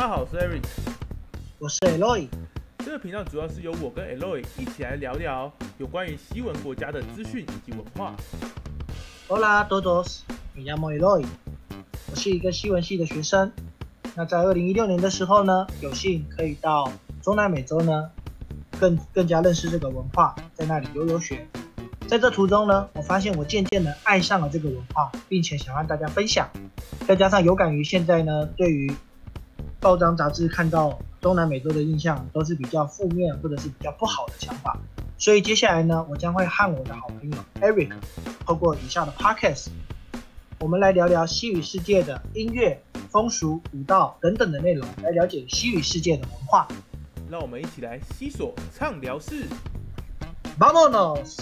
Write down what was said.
好，我是 Eric，我是 Eloy。这个频道主要是由我跟 Eloy 一起来聊聊有关于西文国家的资讯以及文化。Hola todos, me llamo Eloy。我是一个西文系的学生。那在二零一六年的时候呢，有幸可以到中南美洲呢，更更加认识这个文化，在那里游游学。在这途中呢，我发现我渐渐的爱上了这个文化，并且想让大家分享。再加上有感于现在呢，对于报章杂志看到东南美洲的印象都是比较负面或者是比较不好的想法，所以接下来呢，我将会和我的好朋友 Eric 透过以下的 Podcast，我们来聊聊西语世界的音乐、风俗、舞蹈等等的内容，来了解西语世界的文化。让我们一起来西索畅聊室。Vamonos！